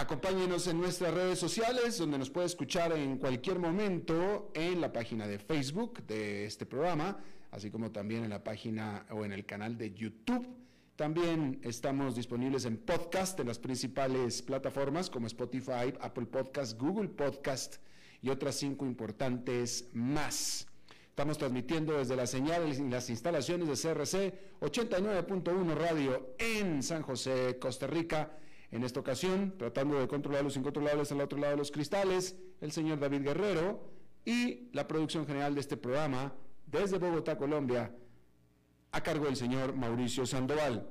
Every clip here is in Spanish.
Acompáñenos en nuestras redes sociales, donde nos puede escuchar en cualquier momento en la página de Facebook de este programa, así como también en la página o en el canal de YouTube. También estamos disponibles en podcast en las principales plataformas como Spotify, Apple Podcast, Google Podcast y otras cinco importantes más. Estamos transmitiendo desde la señal y las instalaciones de CRC 89.1 Radio en San José, Costa Rica en esta ocasión, tratando de controlar los incontrolables al otro lado de los cristales, el señor David Guerrero y la producción general de este programa desde Bogotá, Colombia, a cargo del señor Mauricio Sandoval.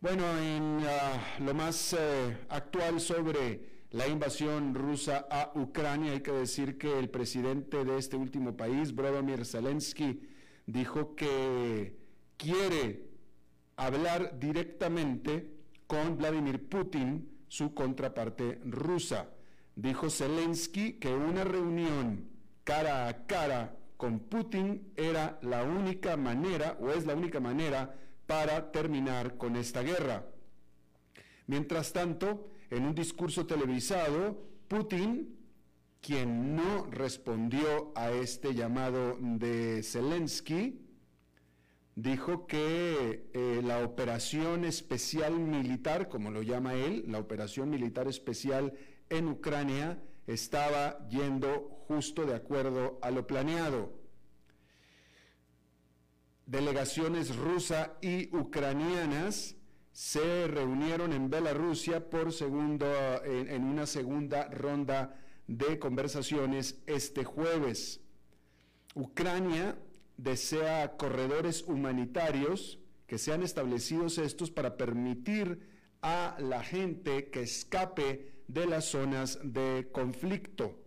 Bueno, en ah, lo más eh, actual sobre la invasión rusa a Ucrania, hay que decir que el presidente de este último país, Volodymyr Zelensky, dijo que quiere hablar directamente con Vladimir Putin, su contraparte rusa. Dijo Zelensky que una reunión cara a cara con Putin era la única manera, o es la única manera, para terminar con esta guerra. Mientras tanto, en un discurso televisado, Putin, quien no respondió a este llamado de Zelensky, dijo que eh, la operación especial militar, como lo llama él, la operación militar especial en Ucrania, estaba yendo justo de acuerdo a lo planeado. Delegaciones rusa y ucranianas se reunieron en Bielorrusia por segundo, en una segunda ronda de conversaciones este jueves. Ucrania desea corredores humanitarios, que sean establecidos estos para permitir a la gente que escape de las zonas de conflicto.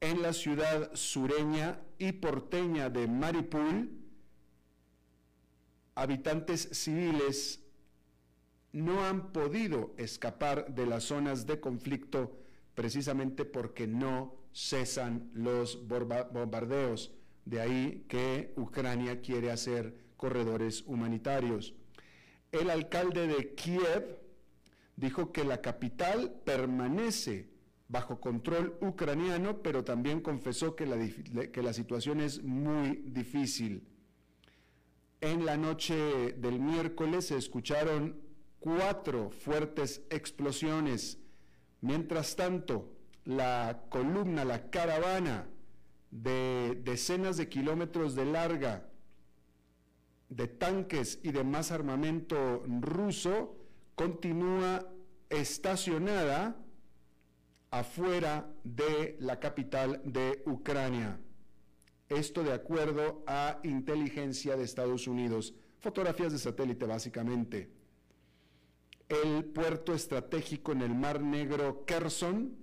En la ciudad sureña y porteña de Maripul, habitantes civiles no han podido escapar de las zonas de conflicto precisamente porque no cesan los bombardeos. De ahí que Ucrania quiere hacer corredores humanitarios. El alcalde de Kiev dijo que la capital permanece bajo control ucraniano, pero también confesó que la, que la situación es muy difícil. En la noche del miércoles se escucharon cuatro fuertes explosiones. Mientras tanto, la columna, la caravana de decenas de kilómetros de larga de tanques y de más armamento ruso continúa estacionada afuera de la capital de Ucrania. Esto de acuerdo a inteligencia de Estados Unidos, fotografías de satélite básicamente. El puerto estratégico en el Mar Negro Kherson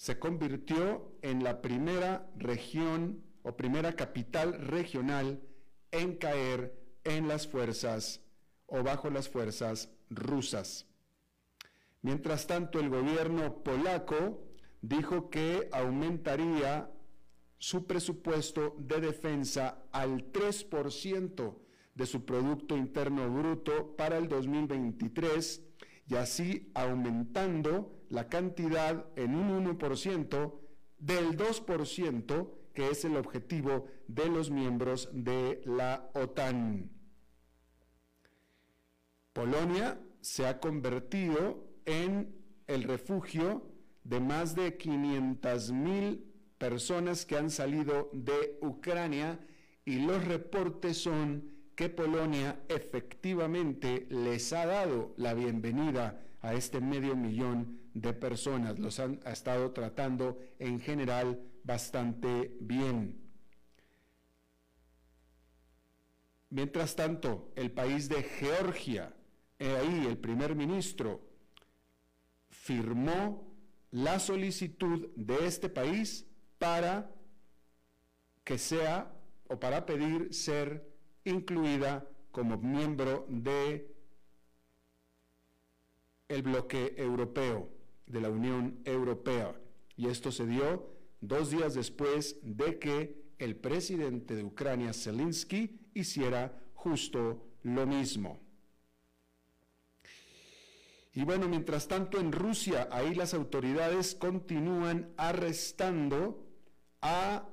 se convirtió en la primera región o primera capital regional en caer en las fuerzas o bajo las fuerzas rusas. Mientras tanto, el gobierno polaco dijo que aumentaría su presupuesto de defensa al 3% de su Producto Interno Bruto para el 2023 y así aumentando la cantidad en un 1% del 2% que es el objetivo de los miembros de la OTAN. Polonia se ha convertido en el refugio de más de 500 mil personas que han salido de Ucrania y los reportes son que Polonia efectivamente les ha dado la bienvenida a este medio millón de personas. Los han ha estado tratando en general bastante bien. Mientras tanto, el país de Georgia, ahí el primer ministro firmó la solicitud de este país para que sea o para pedir ser incluida como miembro de el bloque europeo, de la Unión Europea. Y esto se dio dos días después de que el presidente de Ucrania, Zelensky, hiciera justo lo mismo. Y bueno, mientras tanto en Rusia, ahí las autoridades continúan arrestando a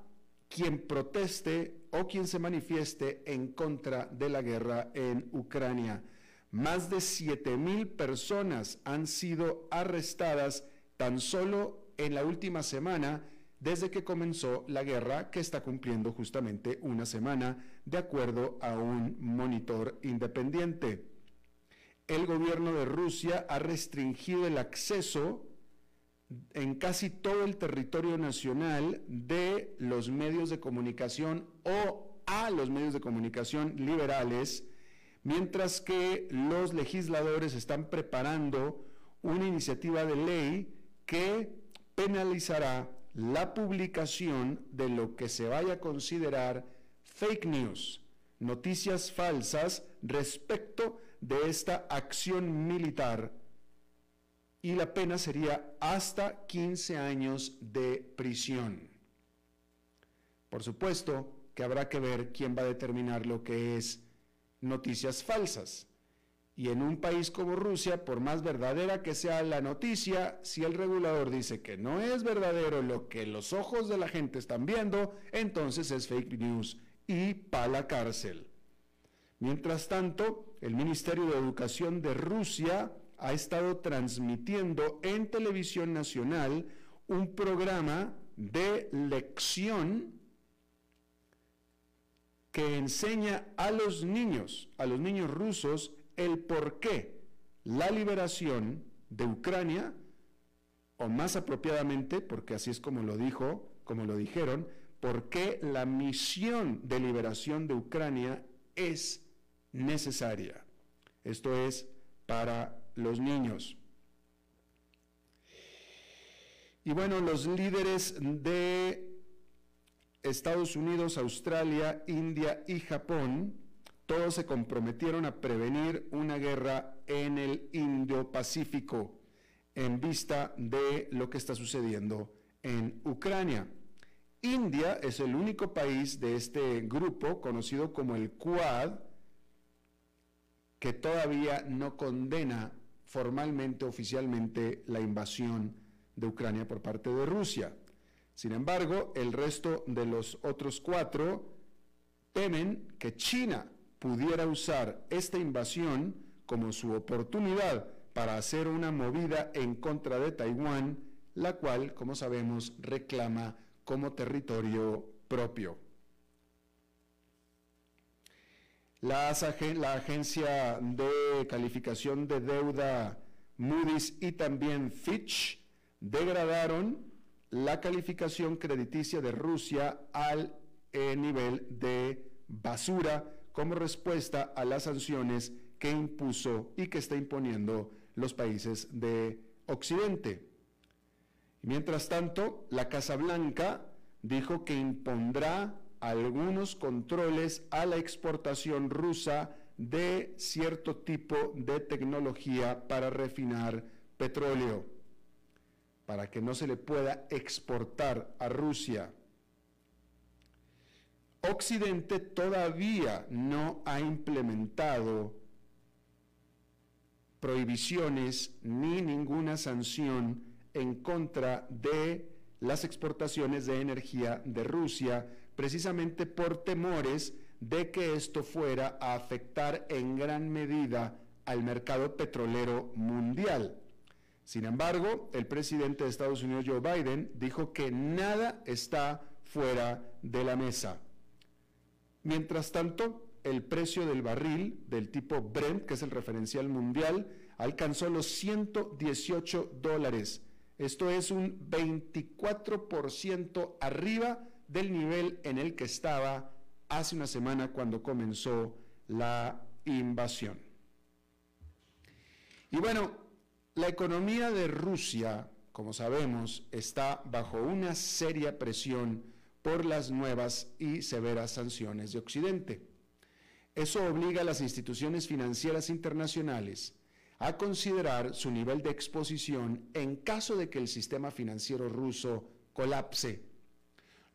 quien proteste o quien se manifieste en contra de la guerra en Ucrania. Más de 7 mil personas han sido arrestadas tan solo en la última semana desde que comenzó la guerra que está cumpliendo justamente una semana de acuerdo a un monitor independiente. El gobierno de Rusia ha restringido el acceso en casi todo el territorio nacional de los medios de comunicación o a los medios de comunicación liberales, mientras que los legisladores están preparando una iniciativa de ley que penalizará la publicación de lo que se vaya a considerar fake news, noticias falsas respecto de esta acción militar y la pena sería hasta 15 años de prisión. Por supuesto que habrá que ver quién va a determinar lo que es noticias falsas. Y en un país como Rusia, por más verdadera que sea la noticia, si el regulador dice que no es verdadero lo que los ojos de la gente están viendo, entonces es fake news y para la cárcel. Mientras tanto, el Ministerio de Educación de Rusia ha estado transmitiendo en televisión nacional un programa de lección que enseña a los niños, a los niños rusos, el por qué la liberación de Ucrania, o más apropiadamente, porque así es como lo dijo, como lo dijeron, por qué la misión de liberación de Ucrania es necesaria. Esto es para los niños. Y bueno, los líderes de Estados Unidos, Australia, India y Japón, todos se comprometieron a prevenir una guerra en el Indo-Pacífico en vista de lo que está sucediendo en Ucrania. India es el único país de este grupo, conocido como el Quad, que todavía no condena formalmente, oficialmente, la invasión de Ucrania por parte de Rusia. Sin embargo, el resto de los otros cuatro temen que China pudiera usar esta invasión como su oportunidad para hacer una movida en contra de Taiwán, la cual, como sabemos, reclama como territorio propio. La, agencia de calificación de deuda Moody's y también Fitch degradaron la calificación crediticia de Rusia al eh, nivel de basura como respuesta a las sanciones que impuso y que está imponiendo los países de Occidente. Mientras tanto, la Casa Blanca dijo que impondrá algunos controles a la exportación rusa de cierto tipo de tecnología para refinar petróleo, para que no se le pueda exportar a Rusia. Occidente todavía no ha implementado prohibiciones ni ninguna sanción en contra de las exportaciones de energía de Rusia, precisamente por temores de que esto fuera a afectar en gran medida al mercado petrolero mundial. Sin embargo, el presidente de Estados Unidos, Joe Biden, dijo que nada está fuera de la mesa. Mientras tanto, el precio del barril del tipo Brent, que es el referencial mundial, alcanzó los 118 dólares. Esto es un 24% arriba del nivel en el que estaba hace una semana cuando comenzó la invasión. Y bueno, la economía de Rusia, como sabemos, está bajo una seria presión por las nuevas y severas sanciones de Occidente. Eso obliga a las instituciones financieras internacionales a considerar su nivel de exposición en caso de que el sistema financiero ruso colapse.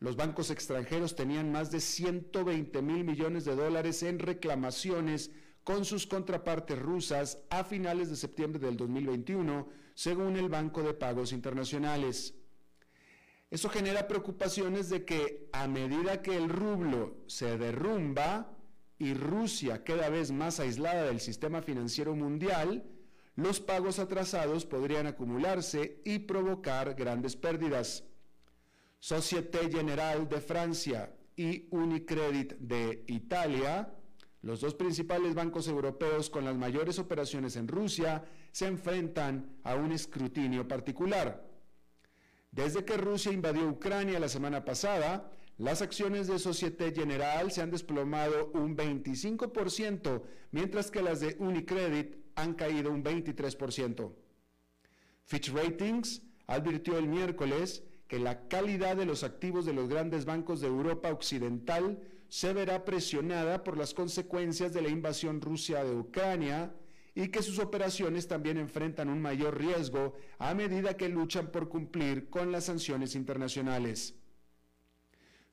Los bancos extranjeros tenían más de 120 mil millones de dólares en reclamaciones con sus contrapartes rusas a finales de septiembre del 2021, según el Banco de Pagos Internacionales. Eso genera preocupaciones de que a medida que el rublo se derrumba y Rusia cada vez más aislada del sistema financiero mundial, los pagos atrasados podrían acumularse y provocar grandes pérdidas. Société Générale de Francia y Unicredit de Italia, los dos principales bancos europeos con las mayores operaciones en Rusia, se enfrentan a un escrutinio particular. Desde que Rusia invadió Ucrania la semana pasada, las acciones de Societe General se han desplomado un 25%, mientras que las de Unicredit han caído un 23%. Fitch Ratings advirtió el miércoles que la calidad de los activos de los grandes bancos de Europa Occidental se verá presionada por las consecuencias de la invasión rusa de Ucrania y que sus operaciones también enfrentan un mayor riesgo a medida que luchan por cumplir con las sanciones internacionales.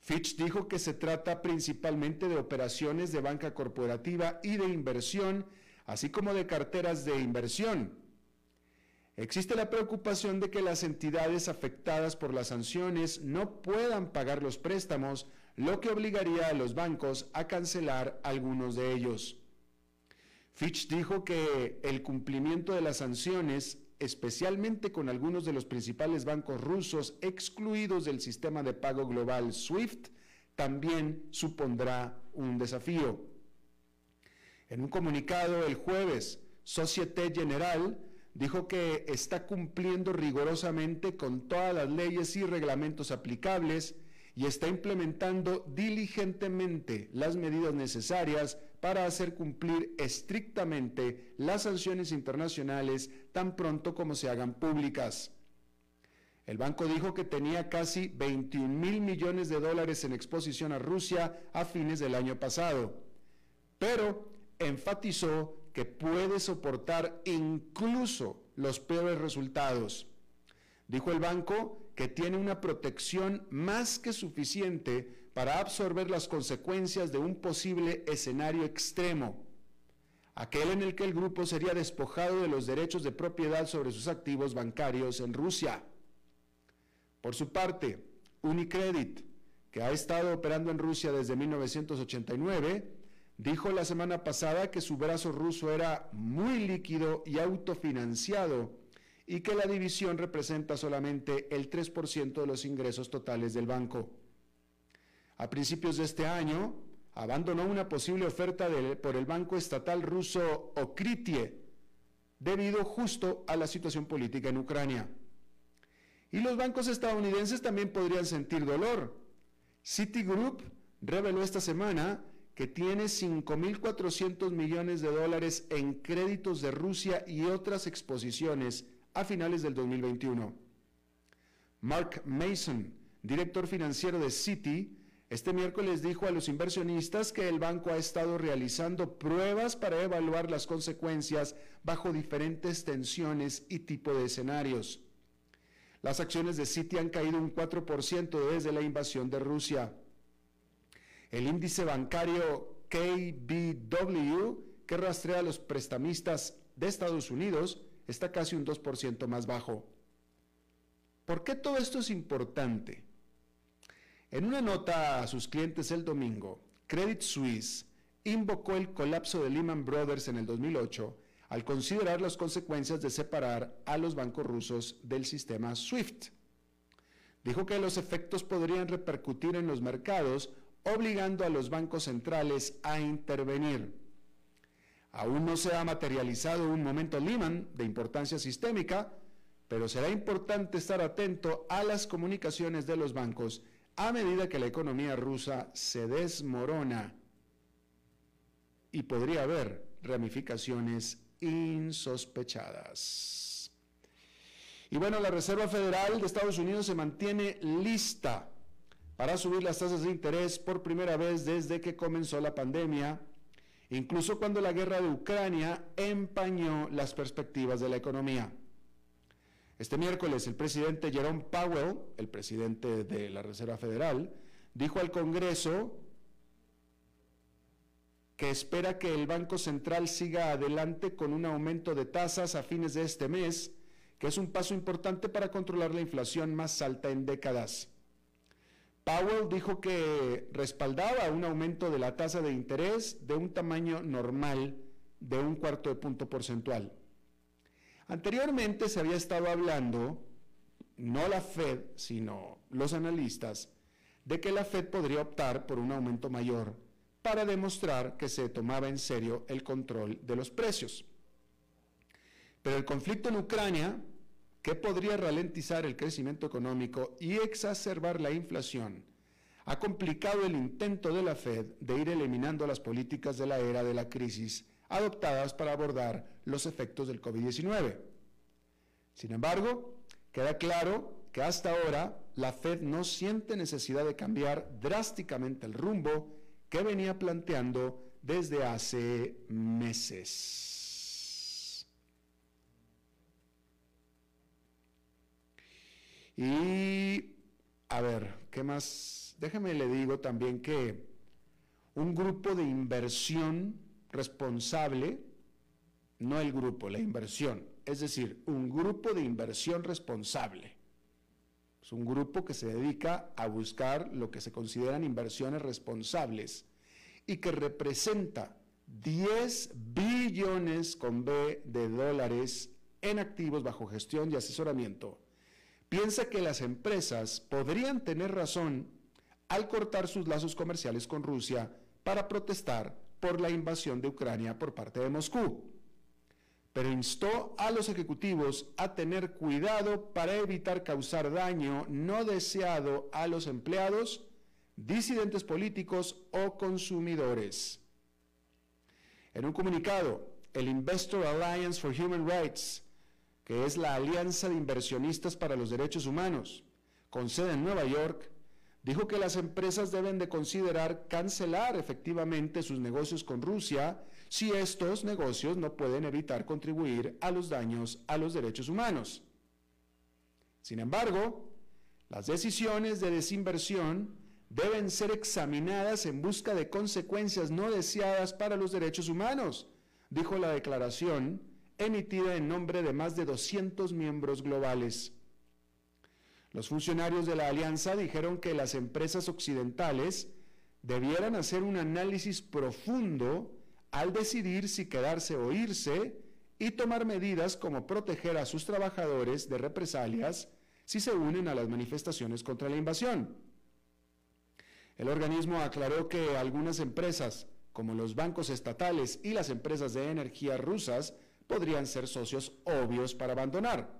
Fitch dijo que se trata principalmente de operaciones de banca corporativa y de inversión así como de carteras de inversión. Existe la preocupación de que las entidades afectadas por las sanciones no puedan pagar los préstamos, lo que obligaría a los bancos a cancelar algunos de ellos. Fitch dijo que el cumplimiento de las sanciones, especialmente con algunos de los principales bancos rusos excluidos del sistema de pago global SWIFT, también supondrá un desafío. En un comunicado el jueves, Societe General dijo que está cumpliendo rigurosamente con todas las leyes y reglamentos aplicables y está implementando diligentemente las medidas necesarias para hacer cumplir estrictamente las sanciones internacionales tan pronto como se hagan públicas. El banco dijo que tenía casi 21 mil millones de dólares en exposición a Rusia a fines del año pasado, pero enfatizó que puede soportar incluso los peores resultados. Dijo el banco que tiene una protección más que suficiente para absorber las consecuencias de un posible escenario extremo, aquel en el que el grupo sería despojado de los derechos de propiedad sobre sus activos bancarios en Rusia. Por su parte, Unicredit, que ha estado operando en Rusia desde 1989, dijo la semana pasada que su brazo ruso era muy líquido y autofinanciado y que la división representa solamente el 3% de los ingresos totales del banco. A principios de este año, abandonó una posible oferta por el banco estatal ruso Okritie, debido justo a la situación política en Ucrania. Y los bancos estadounidenses también podrían sentir dolor. Citigroup reveló esta semana que tiene 5.400 millones de dólares en créditos de Rusia y otras exposiciones a finales del 2021. Mark Mason, director financiero de Citi, este miércoles dijo a los inversionistas que el banco ha estado realizando pruebas para evaluar las consecuencias bajo diferentes tensiones y tipo de escenarios. Las acciones de Citi han caído un 4% desde la invasión de Rusia. El índice bancario KBW, que rastrea a los prestamistas de Estados Unidos, está casi un 2% más bajo. ¿Por qué todo esto es importante? En una nota a sus clientes el domingo, Credit Suisse invocó el colapso de Lehman Brothers en el 2008 al considerar las consecuencias de separar a los bancos rusos del sistema SWIFT. Dijo que los efectos podrían repercutir en los mercados, obligando a los bancos centrales a intervenir. Aún no se ha materializado un momento Lehman de importancia sistémica, pero será importante estar atento a las comunicaciones de los bancos a medida que la economía rusa se desmorona y podría haber ramificaciones insospechadas. Y bueno, la Reserva Federal de Estados Unidos se mantiene lista para subir las tasas de interés por primera vez desde que comenzó la pandemia, incluso cuando la guerra de Ucrania empañó las perspectivas de la economía. Este miércoles el presidente Jerome Powell, el presidente de la Reserva Federal, dijo al Congreso que espera que el Banco Central siga adelante con un aumento de tasas a fines de este mes, que es un paso importante para controlar la inflación más alta en décadas. Powell dijo que respaldaba un aumento de la tasa de interés de un tamaño normal de un cuarto de punto porcentual. Anteriormente se había estado hablando, no la Fed, sino los analistas, de que la Fed podría optar por un aumento mayor para demostrar que se tomaba en serio el control de los precios. Pero el conflicto en Ucrania, que podría ralentizar el crecimiento económico y exacerbar la inflación, ha complicado el intento de la Fed de ir eliminando las políticas de la era de la crisis adoptadas para abordar los efectos del COVID-19. Sin embargo, queda claro que hasta ahora la Fed no siente necesidad de cambiar drásticamente el rumbo que venía planteando desde hace meses. Y, a ver, ¿qué más? Déjeme le digo también que un grupo de inversión responsable, no el grupo, la inversión, es decir, un grupo de inversión responsable. Es un grupo que se dedica a buscar lo que se consideran inversiones responsables y que representa 10 billones con B de dólares en activos bajo gestión y asesoramiento. Piensa que las empresas podrían tener razón al cortar sus lazos comerciales con Rusia para protestar por la invasión de Ucrania por parte de Moscú pero instó a los ejecutivos a tener cuidado para evitar causar daño no deseado a los empleados, disidentes políticos o consumidores. En un comunicado, el Investor Alliance for Human Rights, que es la alianza de inversionistas para los derechos humanos, con sede en Nueva York, dijo que las empresas deben de considerar cancelar efectivamente sus negocios con Rusia si estos negocios no pueden evitar contribuir a los daños a los derechos humanos. Sin embargo, las decisiones de desinversión deben ser examinadas en busca de consecuencias no deseadas para los derechos humanos, dijo la declaración emitida en nombre de más de 200 miembros globales. Los funcionarios de la alianza dijeron que las empresas occidentales debieran hacer un análisis profundo al decidir si quedarse o irse y tomar medidas como proteger a sus trabajadores de represalias si se unen a las manifestaciones contra la invasión. El organismo aclaró que algunas empresas, como los bancos estatales y las empresas de energía rusas, podrían ser socios obvios para abandonar.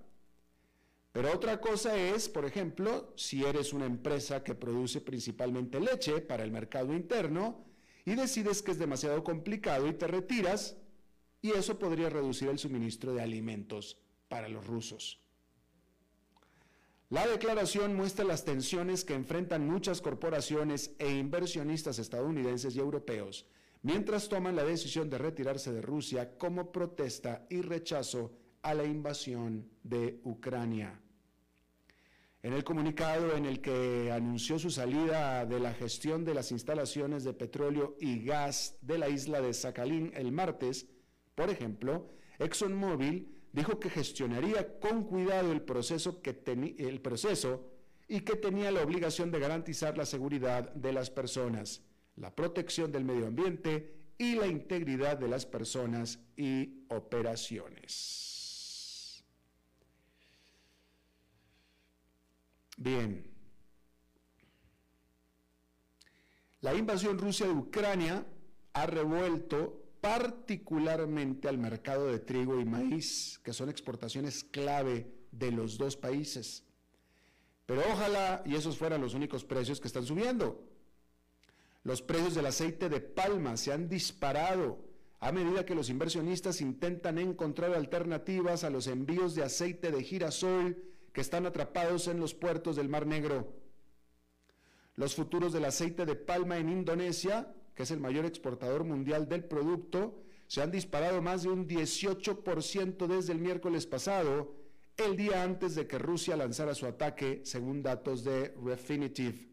Pero otra cosa es, por ejemplo, si eres una empresa que produce principalmente leche para el mercado interno, y decides que es demasiado complicado y te retiras y eso podría reducir el suministro de alimentos para los rusos. La declaración muestra las tensiones que enfrentan muchas corporaciones e inversionistas estadounidenses y europeos mientras toman la decisión de retirarse de Rusia como protesta y rechazo a la invasión de Ucrania. En el comunicado en el que anunció su salida de la gestión de las instalaciones de petróleo y gas de la isla de Sakhalín el martes, por ejemplo, ExxonMobil dijo que gestionaría con cuidado el proceso, que el proceso y que tenía la obligación de garantizar la seguridad de las personas, la protección del medio ambiente y la integridad de las personas y operaciones. Bien. La invasión rusa de Ucrania ha revuelto particularmente al mercado de trigo y maíz, que son exportaciones clave de los dos países. Pero ojalá y esos fueran los únicos precios que están subiendo. Los precios del aceite de palma se han disparado a medida que los inversionistas intentan encontrar alternativas a los envíos de aceite de girasol que están atrapados en los puertos del Mar Negro. Los futuros del aceite de palma en Indonesia, que es el mayor exportador mundial del producto, se han disparado más de un 18% desde el miércoles pasado, el día antes de que Rusia lanzara su ataque, según datos de Refinitiv.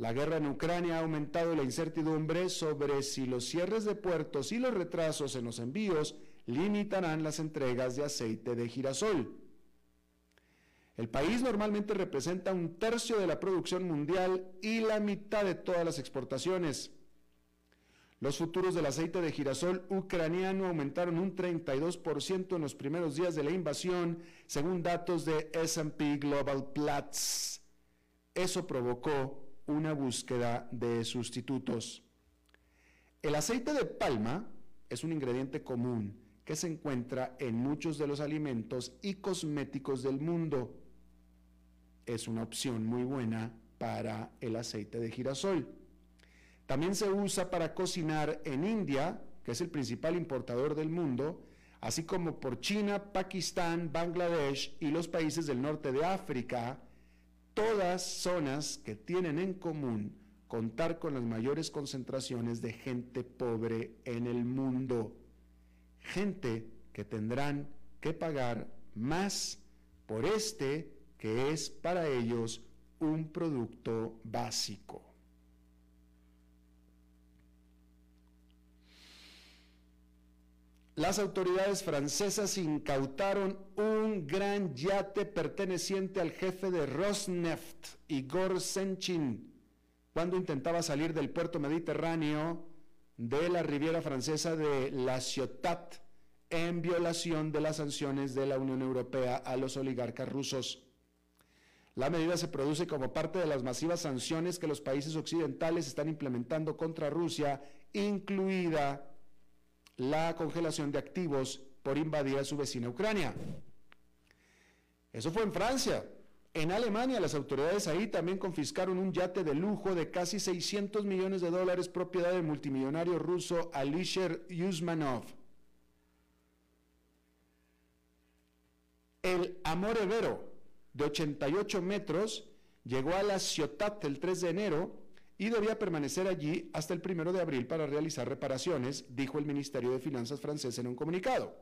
La guerra en Ucrania ha aumentado la incertidumbre sobre si los cierres de puertos y los retrasos en los envíos limitarán las entregas de aceite de girasol. El país normalmente representa un tercio de la producción mundial y la mitad de todas las exportaciones. Los futuros del aceite de girasol ucraniano aumentaron un 32% en los primeros días de la invasión, según datos de SP Global Platts. Eso provocó una búsqueda de sustitutos. El aceite de palma es un ingrediente común que se encuentra en muchos de los alimentos y cosméticos del mundo es una opción muy buena para el aceite de girasol. También se usa para cocinar en India, que es el principal importador del mundo, así como por China, Pakistán, Bangladesh y los países del norte de África, todas zonas que tienen en común contar con las mayores concentraciones de gente pobre en el mundo. Gente que tendrán que pagar más por este que es para ellos un producto básico. Las autoridades francesas incautaron un gran yate perteneciente al jefe de Rosneft, Igor Senchin, cuando intentaba salir del puerto mediterráneo de la Riviera Francesa de La Ciotat en violación de las sanciones de la Unión Europea a los oligarcas rusos. La medida se produce como parte de las masivas sanciones que los países occidentales están implementando contra Rusia, incluida la congelación de activos por invadir a su vecina Ucrania. Eso fue en Francia. En Alemania, las autoridades ahí también confiscaron un yate de lujo de casi 600 millones de dólares propiedad del multimillonario ruso Alisher Yuzmanov. El Amor Evero, de 88 metros, llegó a la Ciotat el 3 de enero y debía permanecer allí hasta el 1 de abril para realizar reparaciones, dijo el Ministerio de Finanzas francés en un comunicado.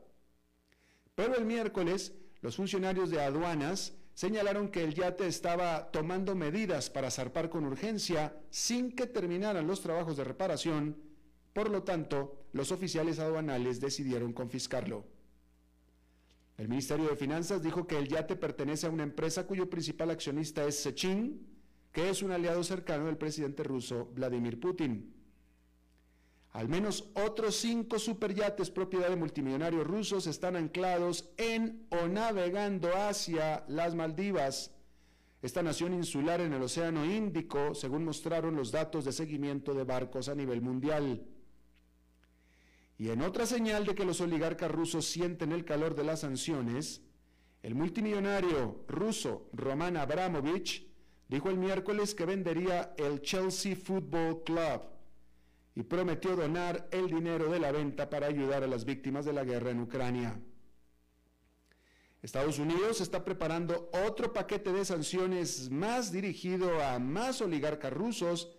Pero el miércoles, los funcionarios de aduanas señalaron que el yate estaba tomando medidas para zarpar con urgencia sin que terminaran los trabajos de reparación, por lo tanto, los oficiales aduanales decidieron confiscarlo. El Ministerio de Finanzas dijo que el yate pertenece a una empresa cuyo principal accionista es Sechin, que es un aliado cercano del presidente ruso Vladimir Putin. Al menos otros cinco superyates propiedad de multimillonarios rusos están anclados en o navegando hacia las Maldivas, esta nación insular en el Océano Índico, según mostraron los datos de seguimiento de barcos a nivel mundial. Y en otra señal de que los oligarcas rusos sienten el calor de las sanciones, el multimillonario ruso Roman Abramovich dijo el miércoles que vendería el Chelsea Football Club y prometió donar el dinero de la venta para ayudar a las víctimas de la guerra en Ucrania. Estados Unidos está preparando otro paquete de sanciones más dirigido a más oligarcas rusos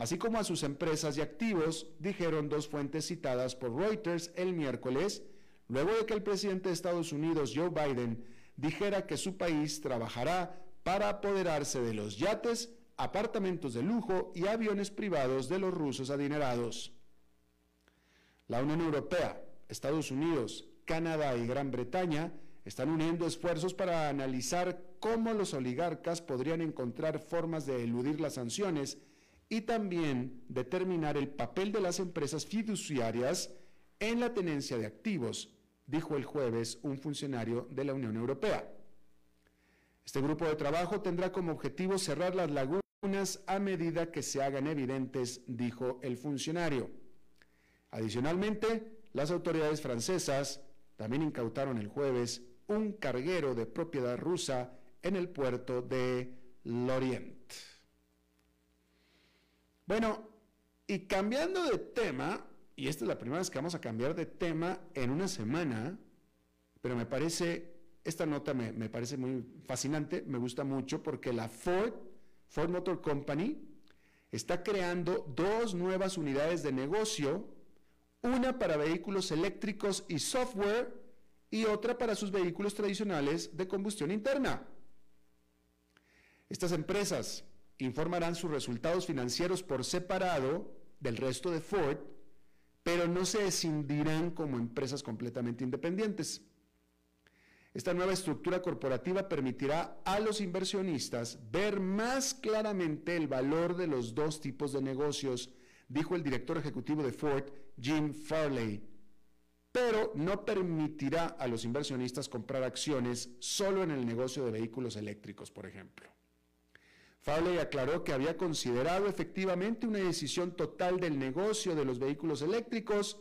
así como a sus empresas y activos, dijeron dos fuentes citadas por Reuters el miércoles, luego de que el presidente de Estados Unidos, Joe Biden, dijera que su país trabajará para apoderarse de los yates, apartamentos de lujo y aviones privados de los rusos adinerados. La Unión Europea, Estados Unidos, Canadá y Gran Bretaña están uniendo esfuerzos para analizar cómo los oligarcas podrían encontrar formas de eludir las sanciones y también determinar el papel de las empresas fiduciarias en la tenencia de activos, dijo el jueves un funcionario de la Unión Europea. Este grupo de trabajo tendrá como objetivo cerrar las lagunas a medida que se hagan evidentes, dijo el funcionario. Adicionalmente, las autoridades francesas también incautaron el jueves un carguero de propiedad rusa en el puerto de Lorient. Bueno, y cambiando de tema, y esta es la primera vez que vamos a cambiar de tema en una semana, pero me parece, esta nota me, parece muy fascinante, me gusta mucho porque la Ford, Ford Motor Company, está creando dos nuevas unidades de negocio, una para vehículos eléctricos y software y otra para sus vehículos tradicionales de combustión interna. Estas empresas informarán sus resultados financieros por separado del resto de Ford, pero no se escindirán como empresas completamente independientes. Esta nueva estructura corporativa permitirá a los inversionistas ver más claramente el valor de los dos tipos de negocios, dijo el director ejecutivo de Ford, Jim Farley, pero no permitirá a los inversionistas comprar acciones solo en el negocio de vehículos eléctricos, por ejemplo. Farley aclaró que había considerado efectivamente una decisión total del negocio de los vehículos eléctricos,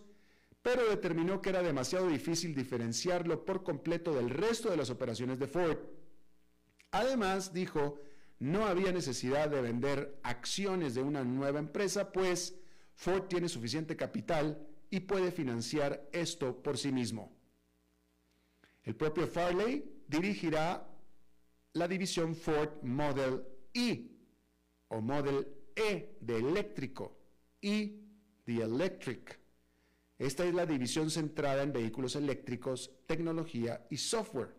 pero determinó que era demasiado difícil diferenciarlo por completo del resto de las operaciones de Ford. Además, dijo, no había necesidad de vender acciones de una nueva empresa, pues Ford tiene suficiente capital y puede financiar esto por sí mismo. El propio Farley dirigirá la división Ford Model I o Model E de eléctrico y The Electric. Esta es la división centrada en vehículos eléctricos, tecnología y software.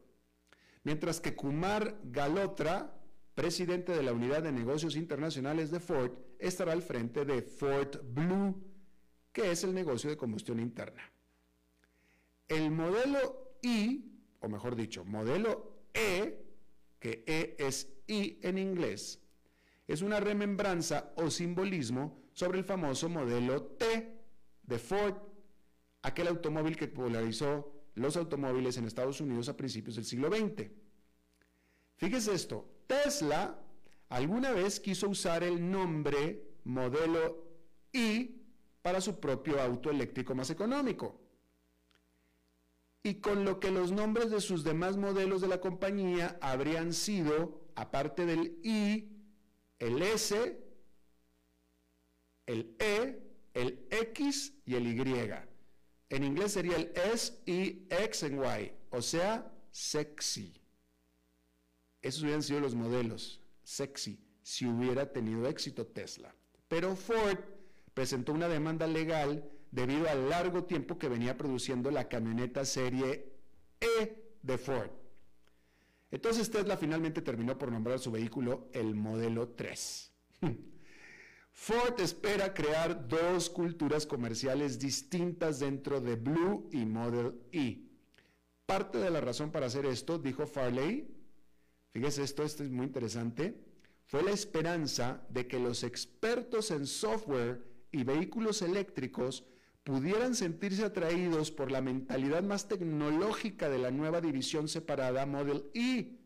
Mientras que Kumar Galotra, presidente de la Unidad de Negocios Internacionales de Ford, estará al frente de Ford Blue, que es el negocio de combustión interna. El modelo I, o mejor dicho, modelo E, que E es I en inglés, es una remembranza o simbolismo sobre el famoso modelo T de Ford, aquel automóvil que popularizó los automóviles en Estados Unidos a principios del siglo XX. Fíjese esto, Tesla alguna vez quiso usar el nombre modelo I para su propio auto eléctrico más económico. Y con lo que los nombres de sus demás modelos de la compañía habrían sido, aparte del I, el S, el E, el X y el Y. En inglés sería el S, I, X y Y, o sea, sexy. Esos hubieran sido los modelos, sexy, si hubiera tenido éxito Tesla. Pero Ford presentó una demanda legal debido al largo tiempo que venía produciendo la camioneta serie E de Ford. Entonces Tesla finalmente terminó por nombrar su vehículo el modelo 3. Ford espera crear dos culturas comerciales distintas dentro de Blue y Model E. Parte de la razón para hacer esto, dijo Farley, fíjese esto, esto es muy interesante, fue la esperanza de que los expertos en software y vehículos eléctricos pudieran sentirse atraídos por la mentalidad más tecnológica de la nueva división separada Model E.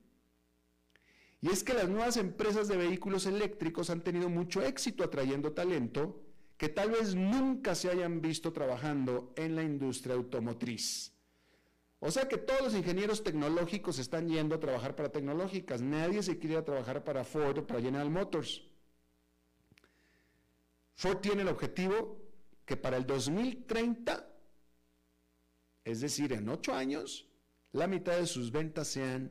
Y es que las nuevas empresas de vehículos eléctricos han tenido mucho éxito atrayendo talento que tal vez nunca se hayan visto trabajando en la industria automotriz. O sea que todos los ingenieros tecnológicos están yendo a trabajar para tecnológicas. Nadie se quiere ir a trabajar para Ford o para General Motors. Ford tiene el objetivo que para el 2030, es decir, en ocho años, la mitad de sus ventas sean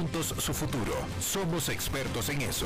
su futuro. Somos expertos en eso.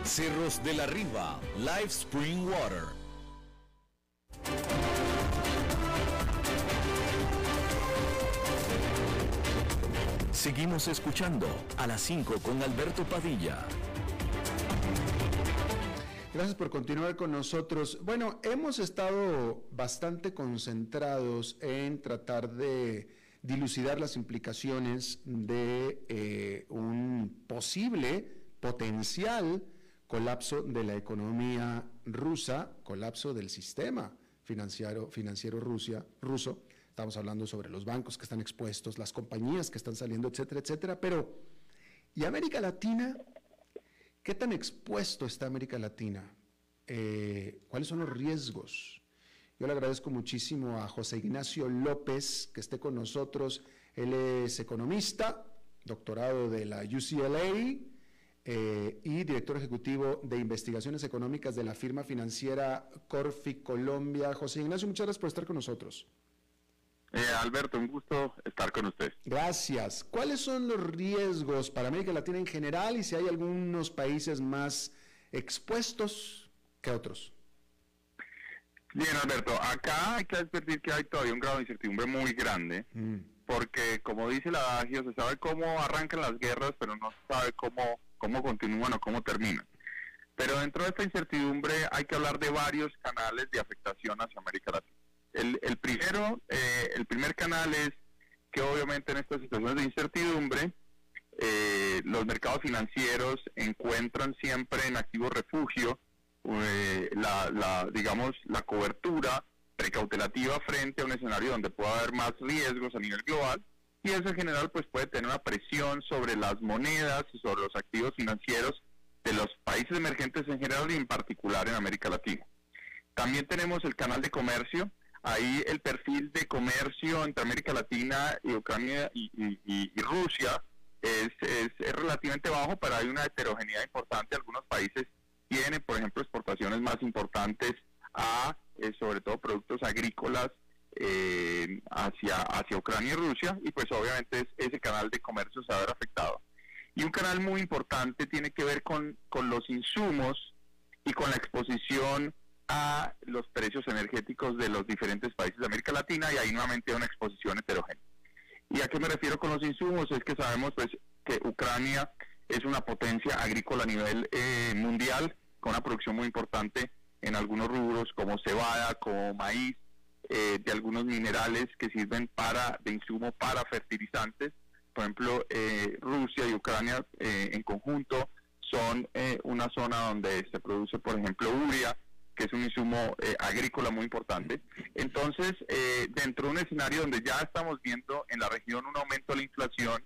Cerros de la Riva, Live Spring Water. Seguimos escuchando a las 5 con Alberto Padilla. Gracias por continuar con nosotros. Bueno, hemos estado bastante concentrados en tratar de dilucidar las implicaciones de eh, un posible potencial colapso de la economía rusa, colapso del sistema financiero, financiero ruso. Estamos hablando sobre los bancos que están expuestos, las compañías que están saliendo, etcétera, etcétera. Pero, ¿y América Latina? ¿Qué tan expuesto está América Latina? Eh, ¿Cuáles son los riesgos? Yo le agradezco muchísimo a José Ignacio López que esté con nosotros. Él es economista, doctorado de la UCLA, eh, y director ejecutivo de investigaciones económicas de la firma financiera Corfi Colombia. José Ignacio, muchas gracias por estar con nosotros. Eh, Alberto, un gusto estar con usted. Gracias. ¿Cuáles son los riesgos para América Latina en general y si hay algunos países más expuestos que otros? Bien, Alberto, acá hay que advertir que hay todavía un grado de incertidumbre muy grande, mm. Porque como dice el adagio, se sabe cómo arrancan las guerras, pero no se sabe cómo cómo continúan o cómo terminan. Pero dentro de esta incertidumbre hay que hablar de varios canales de afectación hacia América Latina. El, primero, eh, el primer canal es que obviamente en estas situaciones de incertidumbre, eh, los mercados financieros encuentran siempre en activo refugio eh, la, digamos, la cobertura precautelativa frente a un escenario donde pueda haber más riesgos a nivel global y eso en general pues puede tener una presión sobre las monedas y sobre los activos financieros de los países emergentes en general y en particular en América Latina. También tenemos el canal de comercio, ahí el perfil de comercio entre América Latina y Ucrania y, Rusia es, es, relativamente bajo, pero hay una heterogeneidad importante. Algunos países tienen, por ejemplo, exportaciones más importantes a, eh, sobre todo, productos agrícolas eh, hacia, hacia Ucrania y Rusia y pues obviamente ese canal de comercio se va ver afectado. Y un canal muy importante tiene que ver con, con los insumos y con la exposición a los precios energéticos de los diferentes países de América Latina y ahí nuevamente una exposición heterogénea. ¿Y a qué me refiero con los insumos? Es que sabemos pues que Ucrania es una potencia agrícola a nivel eh, mundial con una producción muy importante en algunos rubros como cebada, como maíz, eh, de algunos minerales que sirven para de insumo para fertilizantes. Por ejemplo, eh, Rusia y Ucrania eh, en conjunto son una zona donde se produce, por ejemplo, urea, que es un insumo eh, agrícola muy importante. Entonces, eh, dentro de un escenario donde ya estamos viendo en la región un aumento de la inflación,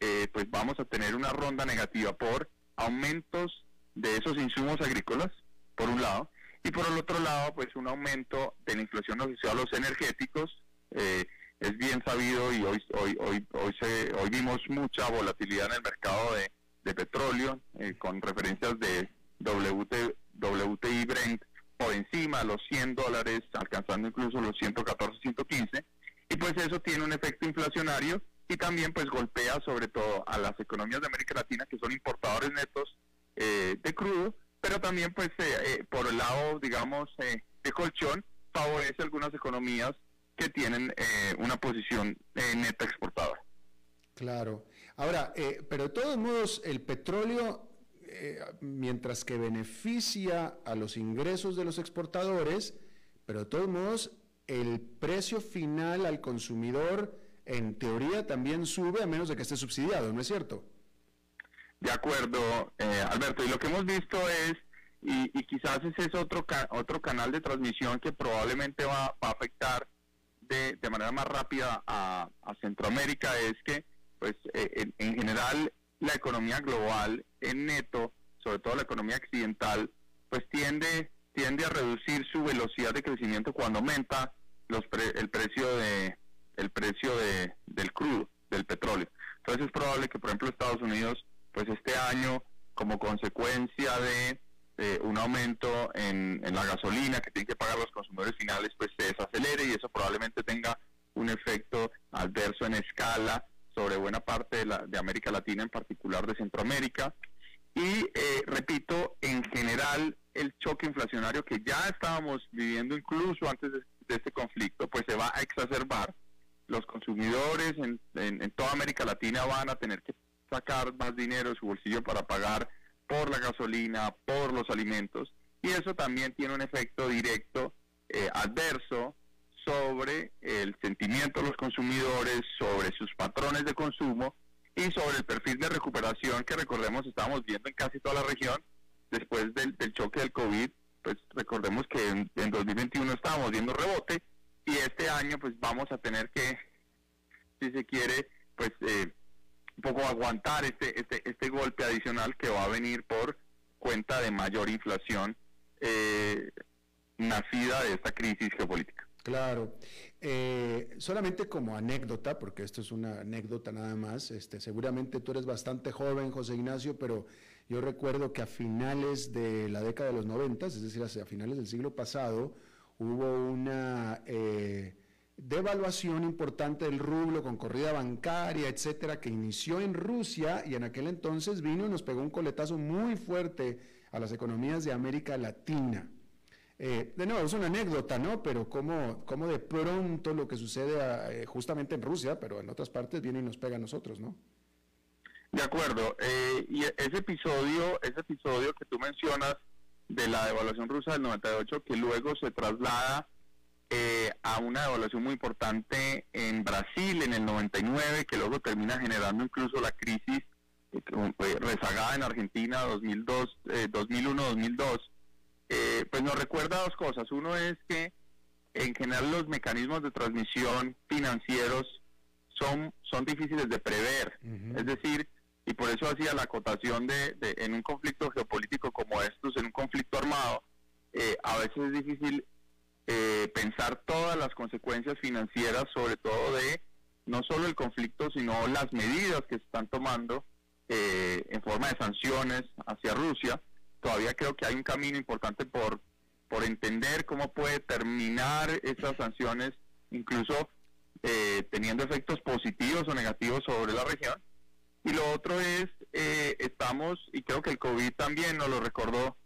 eh, pues vamos a tener una ronda negativa por aumentos de esos insumos agrícolas, por un lado, y por el otro lado, pues un aumento de la inflación asociada a los energéticos. es bien sabido y hoy hoy hoy hoy, se, hoy vimos mucha volatilidad en el mercado de, de petróleo con referencias de WT, WTI Brent por encima los 100 dólares, alcanzando incluso los 114, 115, y pues eso tiene un efecto inflacionario y también pues golpea sobre todo a las economías de América Latina que son importadores netos eh, de crudo, pero también pues eh, eh, por el lado digamos de colchón favorece algunas economías que tienen una posición neta exportadora. Claro. Ahora, pero de todos modos el petróleo eh, mientras que beneficia a los ingresos de los exportadores, pero de todos modos el precio final al consumidor en teoría también sube a menos de que esté subsidiado, ¿no es cierto? De acuerdo, eh, Alberto, y lo que hemos visto es, y, quizás ese es otro, otro canal de transmisión que probablemente va, a afectar de, manera más rápida a, Centroamérica, es que pues eh, en general la economía global en neto, sobre todo la economía occidental, pues tiende tiende a reducir su velocidad de crecimiento cuando aumenta los el precio de el precio de, del crudo, del petróleo. Entonces es probable que por ejemplo Estados Unidos pues este año como consecuencia de un aumento en, en, la gasolina que tienen que pagar los consumidores finales pues se desacelere y eso probablemente tenga un efecto adverso en escala sobre buena parte de, la, de América Latina, en particular de Centroamérica. Y eh, repito, en general, el choque inflacionario que ya estábamos viviendo incluso antes de, este conflicto, pues se va a exacerbar. Los consumidores en, en, toda América Latina van a tener que sacar más dinero de su bolsillo para pagar por la gasolina, por los alimentos, y eso también tiene un efecto directo eh, adverso sobre el sentimiento de los consumidores, sobre sus patrones de consumo y sobre el perfil de recuperación que recordemos estamos viendo en casi toda la región después del, choque del COVID, pues recordemos que en, 2021 estábamos viendo rebote y este año pues vamos a tener que, si se quiere, pues eh, un poco aguantar este, este, este golpe adicional que va a venir por cuenta de mayor inflación eh, nacida de esta crisis geopolítica. Claro. Eh, solamente como anécdota, porque esto es una anécdota nada más, este, seguramente tú eres bastante joven, José Ignacio, pero yo recuerdo que a finales de la década de los noventas, es decir, a finales del siglo pasado, hubo una eh, devaluación importante del rublo con corrida bancaria, etcétera, que inició en Rusia y en aquel entonces vino y nos pegó un coletazo muy fuerte a las economías de América Latina. Eh, de nuevo, es una anécdota, ¿no? Pero cómo, cómo de pronto lo que sucede eh, justamente en Rusia, pero en otras partes, viene y nos pega a nosotros, ¿no? De acuerdo. Eh, y ese episodio, ese episodio que tú mencionas de la devaluación rusa del 98, que luego se traslada a una devaluación muy importante en Brasil en el 99, que luego termina generando incluso la crisis rezagada en Argentina 2002, 2001-2002 eh, pues nos recuerda dos cosas. Uno es que en general los mecanismos de transmisión financieros son, son difíciles de prever. Es decir, y por eso hacía la acotación de, en un conflicto geopolítico como estos, en un conflicto armado, eh, a veces es difícil eh, pensar todas las consecuencias financieras, sobre todo de no solo el conflicto, sino las medidas que se están tomando en forma de sanciones hacia Rusia todavía creo que hay un camino importante por, por entender cómo puede terminar esas sanciones, incluso eh, teniendo efectos positivos o negativos sobre la región. Y lo otro es, eh, estamos, y creo que el COVID también nos lo recordó,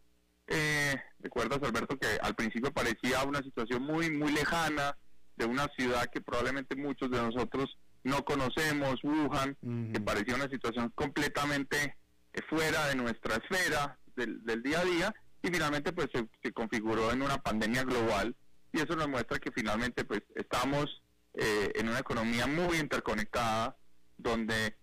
eh, recuerdas Alberto que al principio parecía una situación muy, muy lejana de una ciudad que probablemente muchos de nosotros no conocemos, Wuhan, que parecía una situación completamente fuera de nuestra esfera, del, día a día y finalmente pues se, configuró en una pandemia global y eso nos muestra que finalmente pues estamos eh, en una economía muy interconectada donde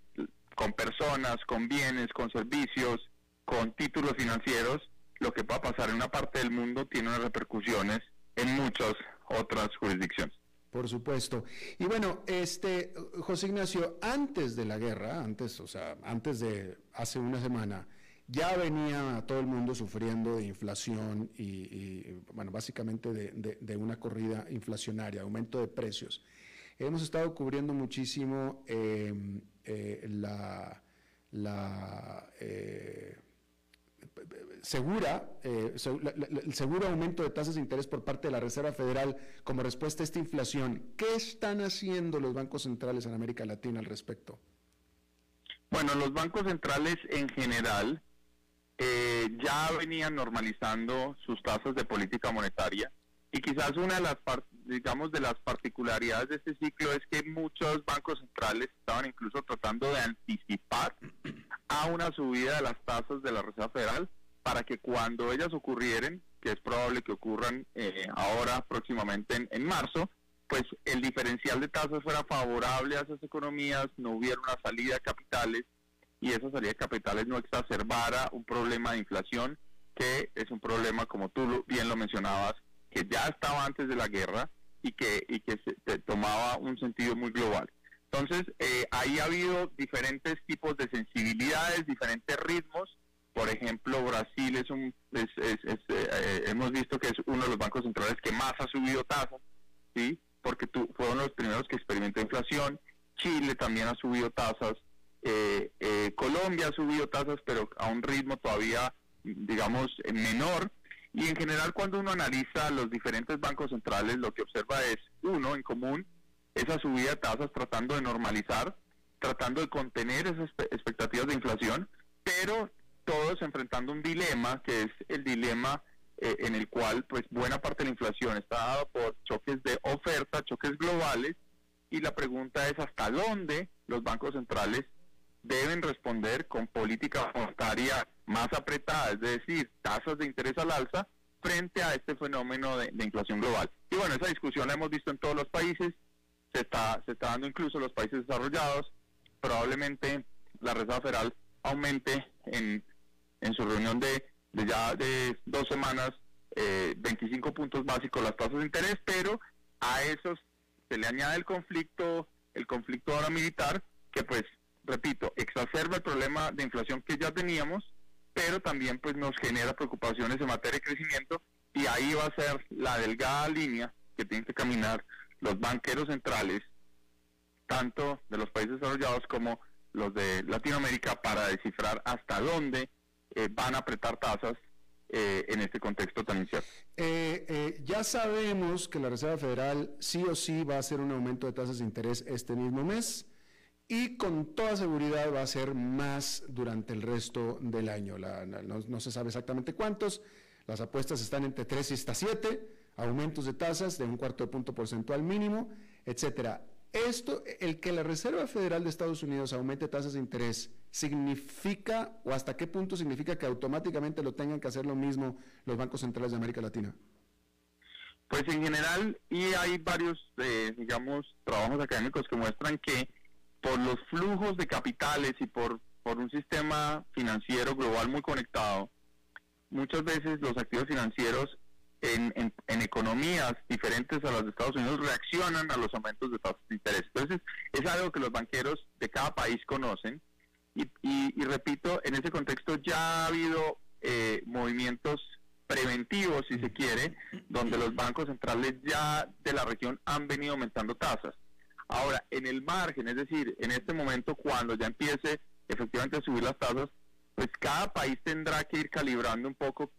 con personas, con bienes, con servicios, con títulos financieros lo que pueda pasar en una parte del mundo tiene unas repercusiones en muchas otras jurisdicciones. Por supuesto. Y bueno, este José Ignacio, antes de la guerra, antes, o sea, antes de hace una semana, ya venía todo el mundo sufriendo de inflación y, bueno, básicamente de, una corrida inflacionaria, aumento de precios. Hemos estado cubriendo muchísimo em, eh, la, la eh, segura, eh, el seguro aumento de tasas de interés por parte de la Reserva Federal como respuesta a esta inflación. ¿Qué están haciendo los bancos centrales en América Latina al respecto? Bueno, los bancos centrales en general eh, ya venían normalizando sus tasas de política monetaria y quizás una de las digamos de las particularidades de este ciclo es que muchos bancos centrales estaban incluso tratando de anticipar a una subida de las tasas de la Reserva Federal para que cuando ellas ocurrieran, que es probable que ocurran eh, ahora próximamente en, marzo, pues el diferencial de tasas fuera favorable a esas economías, no hubiera una salida de capitales y esa salida de capitales no exacerbara un problema de inflación que es un problema, como tú bien lo mencionabas, que ya estaba antes de la guerra y que, y que se, tomaba un sentido muy global. Entonces, eh, ahí ha habido diferentes tipos de sensibilidades, diferentes ritmos. Por ejemplo, Brasil es un, es, eh, hemos visto que es uno de los bancos centrales que más ha subido tasas, ¿sí? Porque tú, fueron los primeros que experimentó inflación. Chile también ha subido tasas. Eh, Colombia ha subido tasas, pero a un ritmo todavía, digamos, menor. Y en general, cuando uno analiza los diferentes bancos centrales, lo que observa es, uno, en común, esa subida de tasas tratando de normalizar, tratando de contener esas expectativas de inflación, pero todos enfrentando un dilema, que es el dilema eh, en el cual pues buena parte de la inflación está dada por choques de oferta, choques globales, y la pregunta es hasta dónde los bancos centrales deben responder con política monetaria más apretada, es decir, tasas de interés al alza, frente a este fenómeno de, inflación global. Y bueno, esa discusión la hemos visto en todos los países, se está, se está dando incluso en los países desarrollados. Probablemente la Reserva Federal aumente en, en su reunión de, de ya de dos semanas eh, 25 puntos básicos las tasas de interés, pero a esos se le añade el conflicto, el conflicto ahora militar, que pues, repito, exacerba el problema de inflación que ya teníamos, pero también pues nos genera preocupaciones en materia de crecimiento y ahí va a ser la delgada línea que tiene que caminar los banqueros centrales, tanto de los países desarrollados como los de Latinoamérica, para descifrar hasta dónde eh, van a apretar tasas eh, en este contexto tan incierto. Eh, ya sabemos que la Reserva Federal sí o sí va a hacer un aumento de tasas de interés este mismo mes y con toda seguridad va a ser más durante el resto del año. no, no, se sabe exactamente cuántos, las apuestas están entre 3 y hasta 7 aumentos de tasas de un cuarto de punto porcentual mínimo, etcétera. Esto, el que la Reserva Federal de Estados Unidos aumente tasas de interés, ¿significa o hasta qué punto significa que automáticamente lo tengan que hacer lo mismo los bancos centrales de América Latina? Pues en general, y hay varios, eh, digamos, trabajos académicos que muestran que por los flujos de capitales y por, por un sistema financiero global muy conectado, muchas veces los activos financieros en, en, economías diferentes a las de Estados Unidos reaccionan a los aumentos de tasas de interés. Entonces, es algo que los banqueros de cada país conocen. Y, y, repito, en ese contexto ya ha habido eh, movimientos preventivos, si se quiere, donde los bancos centrales ya de la región han venido aumentando tasas. Ahora, en el margen, es decir, en este momento cuando ya empiece efectivamente a subir las tasas, pues cada país tendrá que ir calibrando un poco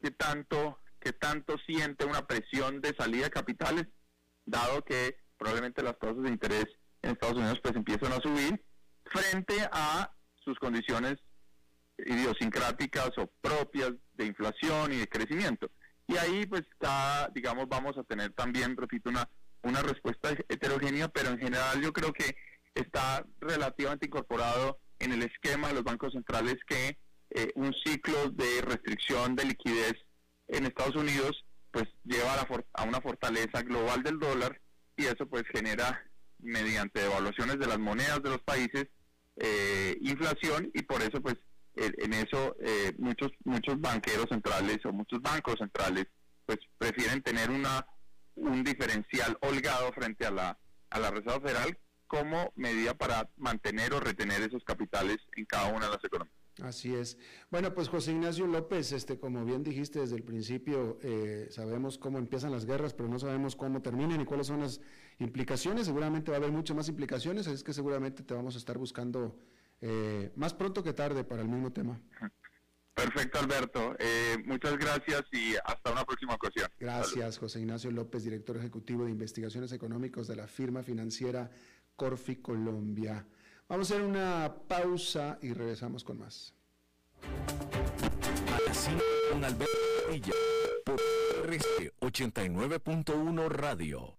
qué tanto que tanto siente una presión de salida de capitales, dado que probablemente las tasas de interés en Estados Unidos pues empiezan a subir frente a sus condiciones idiosincráticas o propias de inflación y de crecimiento. Y ahí pues está, digamos, vamos a tener también, repito, una, una respuesta heterogénea, pero en general yo creo que está relativamente incorporado en el esquema de los bancos centrales que eh, un ciclo de restricción de liquidez en Estados Unidos pues lleva a, una fortaleza global del dólar y eso pues genera mediante devaluaciones de las monedas de los países eh, inflación y por eso pues en eso muchos muchos banqueros centrales o muchos bancos centrales pues prefieren tener una un diferencial holgado frente a la a la Reserva Federal como medida para mantener o retener esos capitales en cada una de las economías. Así es. Bueno, pues José Ignacio López, este, como bien dijiste desde el principio, eh, sabemos cómo empiezan las guerras, pero no sabemos cómo terminan y cuáles son las implicaciones. Seguramente va a haber muchas más implicaciones, así es que seguramente te vamos a estar buscando eh, más pronto que tarde para el mismo tema. Perfecto, Alberto. Eh, muchas gracias y hasta una próxima ocasión. Gracias, José Ignacio López, director ejecutivo de investigaciones económicas de la firma financiera Corfi Colombia. Vamos a hacer una pausa y regresamos con más. Así con Alberto por 89.1 Radio.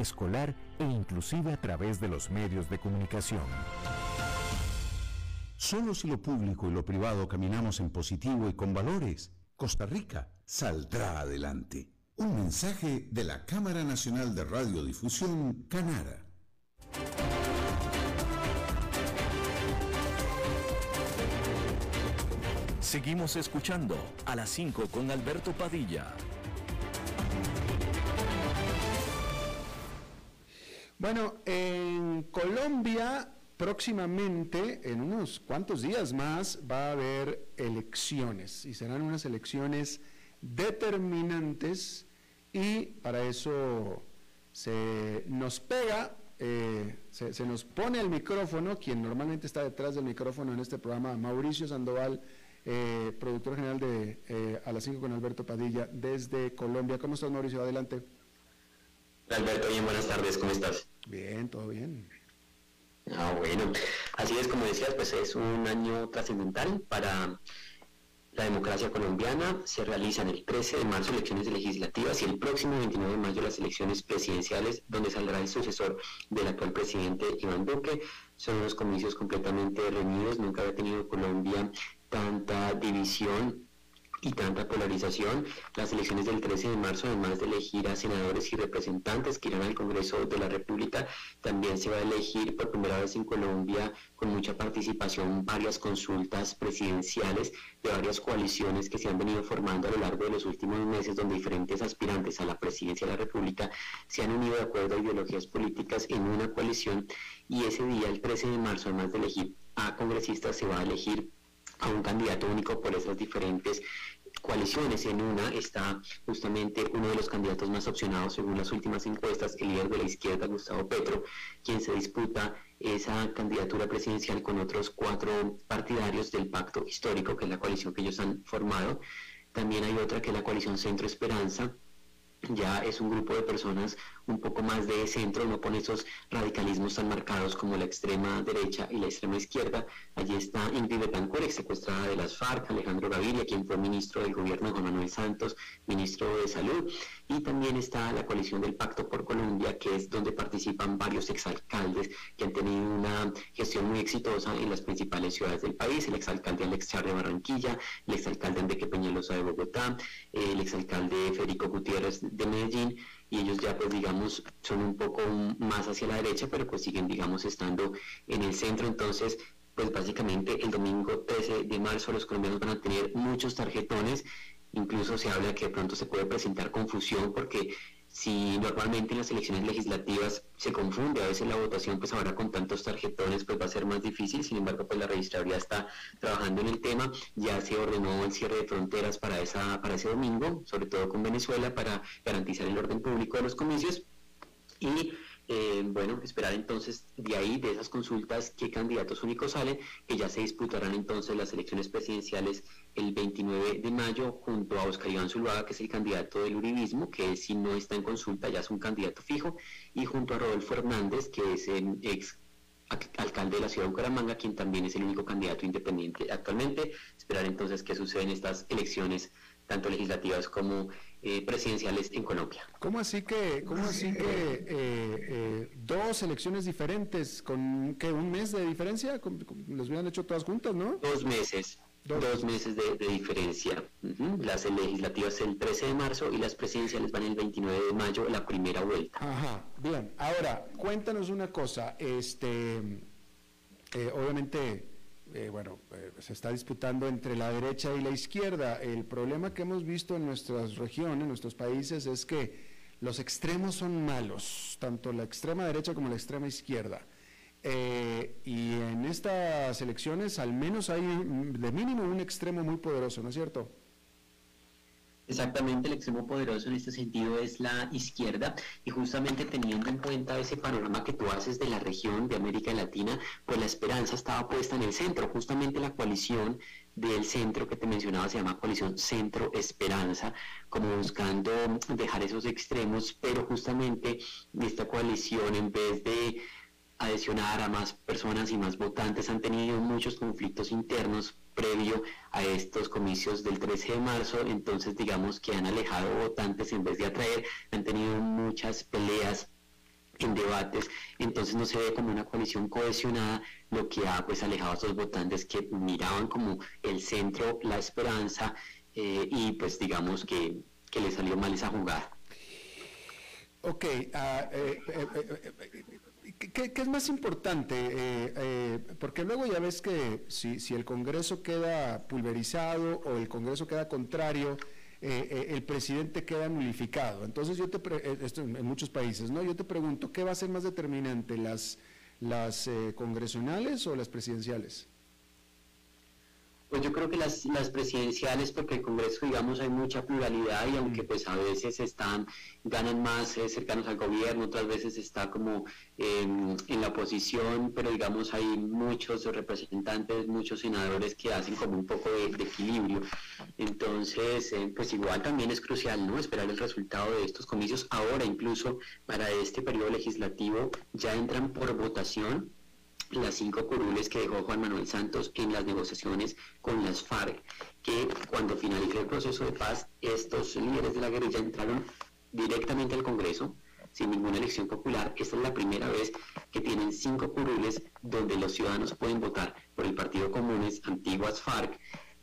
escolar e inclusive a través de los medios de comunicación. Solo si lo público y lo privado caminamos en positivo y con valores, Costa Rica saldrá adelante. Un mensaje de la Cámara Nacional de Radiodifusión, Canara. Seguimos escuchando a las 5 con Alberto Padilla. Bueno, en Colombia próximamente, en unos cuantos días más, va a haber elecciones y serán unas elecciones determinantes y para eso se nos pega, eh, se, nos pone el micrófono, quien normalmente está detrás del micrófono en este programa, Mauricio Sandoval, eh, productor general de eh, A las 5 con Alberto Padilla desde Colombia. ¿Cómo estás, Mauricio? Adelante. Alberto, bien, buenas tardes, ¿cómo estás? Bien, todo bien. Ah, bueno, así es como decías, pues es un año trascendental para la democracia colombiana. Se realizan el 13 de marzo elecciones legislativas y el próximo 29 de mayo las elecciones presidenciales, donde saldrá el sucesor del actual presidente Iván Duque. Son unos comicios completamente reunidos. Nunca había tenido Colombia tanta división y tanta polarización, las elecciones del 13 de marzo, además de elegir a senadores y representantes que irán al Congreso de la República, también se va a elegir por primera vez en Colombia con mucha participación varias consultas presidenciales de varias coaliciones que se han venido formando a lo largo de los últimos meses, donde diferentes aspirantes a la presidencia de la República se han unido de acuerdo a ideologías políticas en una coalición y ese día, el 13 de marzo, además de elegir a congresistas, se va a elegir a un candidato único por esas diferentes coaliciones. En una está justamente uno de los candidatos más opcionados según las últimas encuestas, el líder de la izquierda, Gustavo Petro, quien se disputa esa candidatura presidencial con otros cuatro partidarios del pacto histórico, que es la coalición que ellos han formado. También hay otra que es la coalición Centro Esperanza, ya es un grupo de personas un poco más de centro, no con esos radicalismos tan marcados como la extrema derecha y la extrema izquierda. Allí está Ingrid Betancourt, secuestrada de las FARC, Alejandro Gaviria, quien fue ministro del gobierno de Juan Manuel Santos, ministro de Salud, y también está la coalición del Pacto por Colombia, que es donde participan varios exalcaldes que han tenido una gestión muy exitosa en las principales ciudades del país, el exalcalde Alex Char de Barranquilla, el exalcalde Enrique Peñalosa de Bogotá, el exalcalde Federico Gutiérrez de Medellín, y ellos ya pues digamos son un poco más hacia la derecha, pero pues siguen digamos estando en el centro, entonces pues básicamente el domingo 13 de marzo los colombianos van a tener muchos tarjetones, incluso se habla que de pronto se puede presentar confusión porque si normalmente en las elecciones legislativas se confunde a veces la votación, pues ahora con tantos tarjetones pues va a ser más difícil, sin embargo pues la registraduría está trabajando en el tema, ya se ordenó el cierre de fronteras para, esa, para ese domingo, sobre todo con Venezuela, para garantizar el orden público de los comicios y eh, bueno, esperar entonces de ahí, de esas consultas, qué candidatos únicos salen, que ya se disputarán entonces las elecciones presidenciales el 29 de mayo junto a Oscar Iván Zuluaga, que es el candidato del uribismo, que si no está en consulta ya es un candidato fijo, y junto a Rodolfo Hernández, que es el ex alcalde de la ciudad de Bucaramanga, quien también es el único candidato independiente actualmente. Esperar entonces qué sucede en estas elecciones, tanto legislativas como eh, presidenciales en Colombia. ¿Cómo así que, cómo así que eh, eh, dos elecciones diferentes con que un mes de diferencia? Los hubieran hecho todas juntas, ¿no? Dos meses. Dos, meses de, diferencia. Las legislativas el 13 de marzo y las presidenciales van el 29 de mayo, la primera vuelta. Ajá, bien. Ahora, cuéntanos una cosa. Este, eh, obviamente, eh, bueno, eh, se está disputando entre la derecha y la izquierda. El problema que hemos visto en nuestras regiones, en nuestros países, es que los extremos son malos, tanto la extrema derecha como la extrema izquierda. Eh, y en estas elecciones al menos hay de mínimo un extremo muy poderoso, ¿no es cierto? Exactamente, el extremo poderoso en este sentido es la izquierda y justamente teniendo en cuenta ese panorama que tú haces de la región de América Latina, pues la esperanza estaba puesta en el centro, justamente la coalición del centro que te mencionaba se llama coalición Centro Esperanza, como buscando dejar esos extremos, pero justamente esta coalición en vez de adicionar a más personas y más votantes han tenido muchos conflictos internos previo a estos comicios del 13 de marzo, entonces digamos que han alejado votantes en vez de atraer, han tenido muchas peleas en debates, entonces no se ve como una coalición cohesionada, lo que ha pues alejado a estos votantes que miraban como el centro, la esperanza, eh, y pues digamos que, que le salió mal esa jugada. Ok, uh, eh, eh, ¿Qué, es más importante? Eh, eh, porque luego ya ves que si, el Congreso queda pulverizado o el Congreso queda contrario, eh, el presidente queda nulificado. Entonces yo te, esto en muchos países, ¿no? Yo te pregunto, ¿qué va a ser más determinante, las, las congresionales o las presidenciales? Pues yo creo que las, las presidenciales, porque el Congreso, digamos, hay mucha pluralidad y aunque pues a veces están, ganan más eh, cercanos al gobierno, otras veces está como en la oposición, pero digamos hay muchos representantes, muchos senadores que hacen como un poco de, equilibrio. Entonces, eh, pues igual también es crucial, ¿no? Esperar el resultado de estos comicios. Ahora incluso para este periodo legislativo ya entran por votación las cinco curules que dejó Juan Manuel Santos en las negociaciones con las FARC, que cuando finalizó el proceso de paz, estos líderes de la guerrilla entraron directamente al Congreso sin ninguna elección popular. Esta es la primera vez que tienen cinco curules donde los ciudadanos pueden votar por el Partido Comunes, antiguas FARC,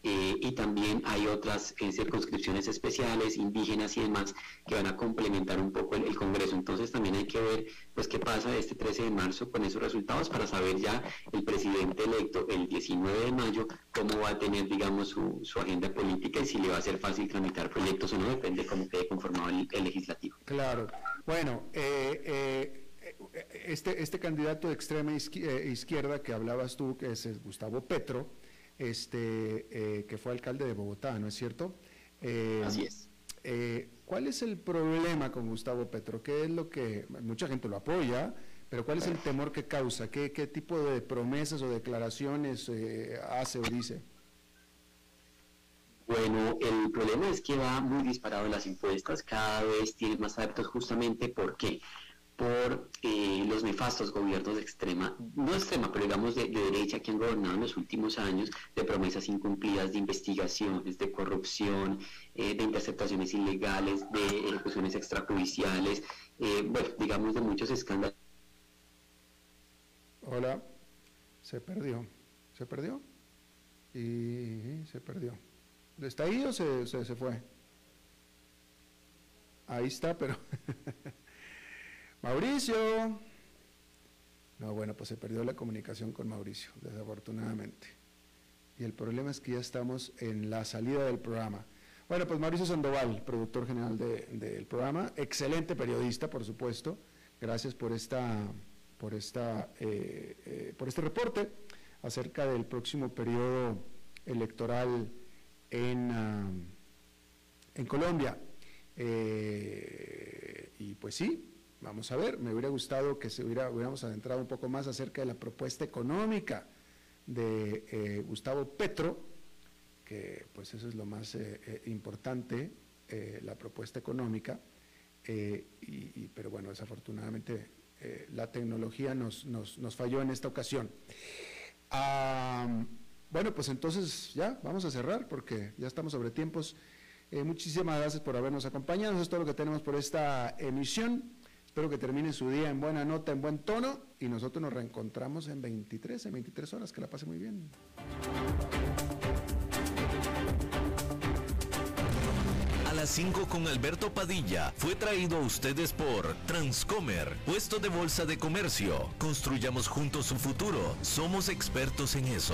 eh, y también hay otras eh, circunscripciones especiales, indígenas y demás, que van a complementar un poco el, Congreso. Entonces también hay que ver pues qué pasa este 13 de marzo con esos resultados para saber ya el presidente electo el 19 de mayo cómo va a tener, digamos, su, su agenda política y si le va a ser fácil tramitar proyectos o no, depende cómo quede conformado el, legislativo. Claro. Bueno, eh, este, este candidato de extrema izquierda que hablabas tú, que es Gustavo Petro, este, eh, que fue alcalde de Bogotá, ¿no es cierto? Eh, Así es. Eh, ¿Cuál es el problema con Gustavo Petro? ¿Qué es lo que mucha gente lo apoya? Pero ¿cuál es el temor que causa? ¿Qué, qué tipo de promesas o declaraciones hace o dice? Bueno, el problema es que va muy disparado en las encuestas, cada vez tiene más adeptos justamente porque por eh, los nefastos gobiernos de extrema, no extrema, pero digamos de, derecha que han gobernado en los últimos años, de promesas incumplidas, de investigaciones, de corrupción, eh, de interceptaciones ilegales, de ejecuciones extrajudiciales, eh, bueno, digamos de muchos escándalos. Hola, se perdió, se perdió y se perdió. ¿Está ahí o se, se fue? Ahí está, pero... Mauricio. No, bueno, pues se perdió la comunicación con Mauricio, desafortunadamente. Y el problema es que ya estamos en la salida del programa. Bueno, pues Mauricio Sandoval, productor general del programa, excelente periodista, por supuesto. Gracias por esta, por esta, eh, eh, por este reporte acerca del próximo periodo electoral en, ah, en Colombia. Eh, y pues sí, Vamos a ver, me hubiera gustado que se hubiera, hubiéramos adentrado un poco más acerca de la propuesta económica de eh, Gustavo Petro, que pues eso es lo más eh, eh, importante, la propuesta económica, y, pero bueno, desafortunadamente la tecnología nos, nos, falló en esta ocasión. bueno, pues entonces ya vamos a cerrar porque ya estamos sobre tiempos. Muchísimas gracias por habernos acompañado. Eso es todo lo que tenemos por esta emisión. Espero que termine su día en buena nota, en buen tono y nosotros nos reencontramos en 23, en 23 horas. Que la pase muy bien. A las 5 con Alberto Padilla fue traído a ustedes por Transcomer, puesto de bolsa de comercio. Construyamos juntos su futuro. Somos expertos en eso.